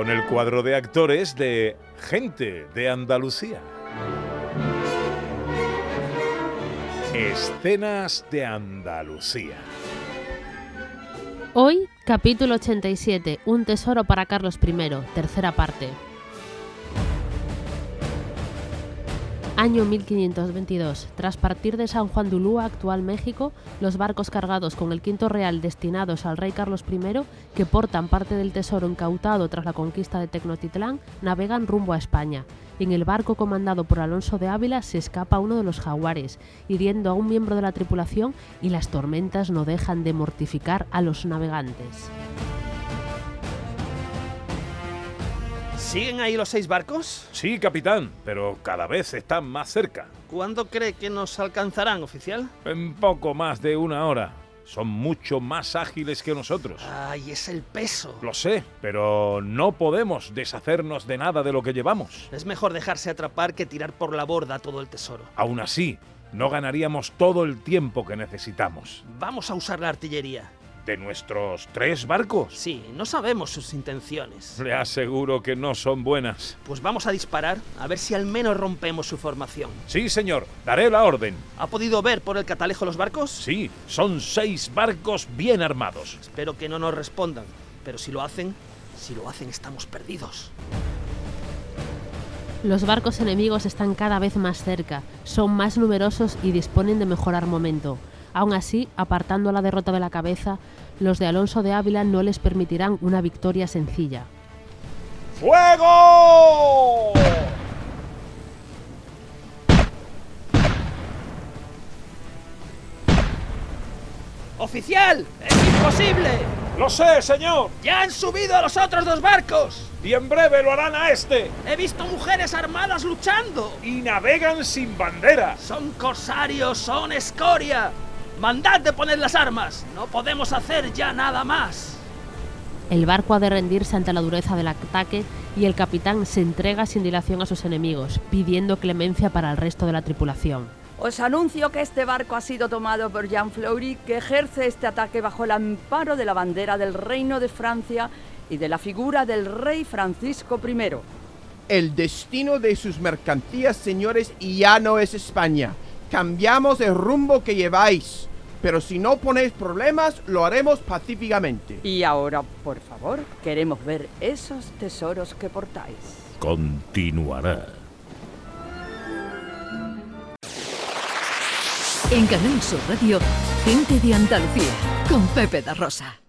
Con el cuadro de actores de Gente de Andalucía. Escenas de Andalucía. Hoy, capítulo 87, Un tesoro para Carlos I, tercera parte. Año 1522. Tras partir de San Juan de Ulúa, actual México, los barcos cargados con el quinto real destinados al rey Carlos I, que portan parte del tesoro incautado tras la conquista de Tecnotitlán, navegan rumbo a España. En el barco comandado por Alonso de Ávila se escapa uno de los jaguares, hiriendo a un miembro de la tripulación y las tormentas no dejan de mortificar a los navegantes. ¿Siguen ahí los seis barcos? Sí, capitán, pero cada vez están más cerca. ¿Cuándo cree que nos alcanzarán, oficial? En poco más de una hora. Son mucho más ágiles que nosotros. Ay, es el peso. Lo sé, pero no podemos deshacernos de nada de lo que llevamos. Es mejor dejarse atrapar que tirar por la borda todo el tesoro. Aún así, no ganaríamos todo el tiempo que necesitamos. Vamos a usar la artillería. ¿De nuestros tres barcos? Sí, no sabemos sus intenciones. Le aseguro que no son buenas. Pues vamos a disparar a ver si al menos rompemos su formación. Sí, señor, daré la orden. ¿Ha podido ver por el catalejo los barcos? Sí, son seis barcos bien armados. Espero que no nos respondan, pero si lo hacen, si lo hacen estamos perdidos. Los barcos enemigos están cada vez más cerca, son más numerosos y disponen de mejor armamento. Aún así, apartando la derrota de la cabeza, los de Alonso de Ávila no les permitirán una victoria sencilla. ¡Fuego! ¡Oficial! ¡Es imposible! Lo sé, señor. ¡Ya han subido a los otros dos barcos! Y en breve lo harán a este. He visto mujeres armadas luchando. Y navegan sin bandera. Son corsarios, son escoria. Mandad de poner las armas. No podemos hacer ya nada más. El barco ha de rendirse ante la dureza del ataque y el capitán se entrega sin dilación a sus enemigos, pidiendo clemencia para el resto de la tripulación. Os anuncio que este barco ha sido tomado por Jean Fleury, que ejerce este ataque bajo el amparo de la bandera del Reino de Francia y de la figura del rey Francisco I. El destino de sus mercancías, señores, ya no es España. Cambiamos el rumbo que lleváis. Pero si no ponéis problemas, lo haremos pacíficamente. Y ahora, por favor, queremos ver esos tesoros que portáis. Continuará. En Canal Sur Radio, Gente de Andalucía, con Pepe da Rosa.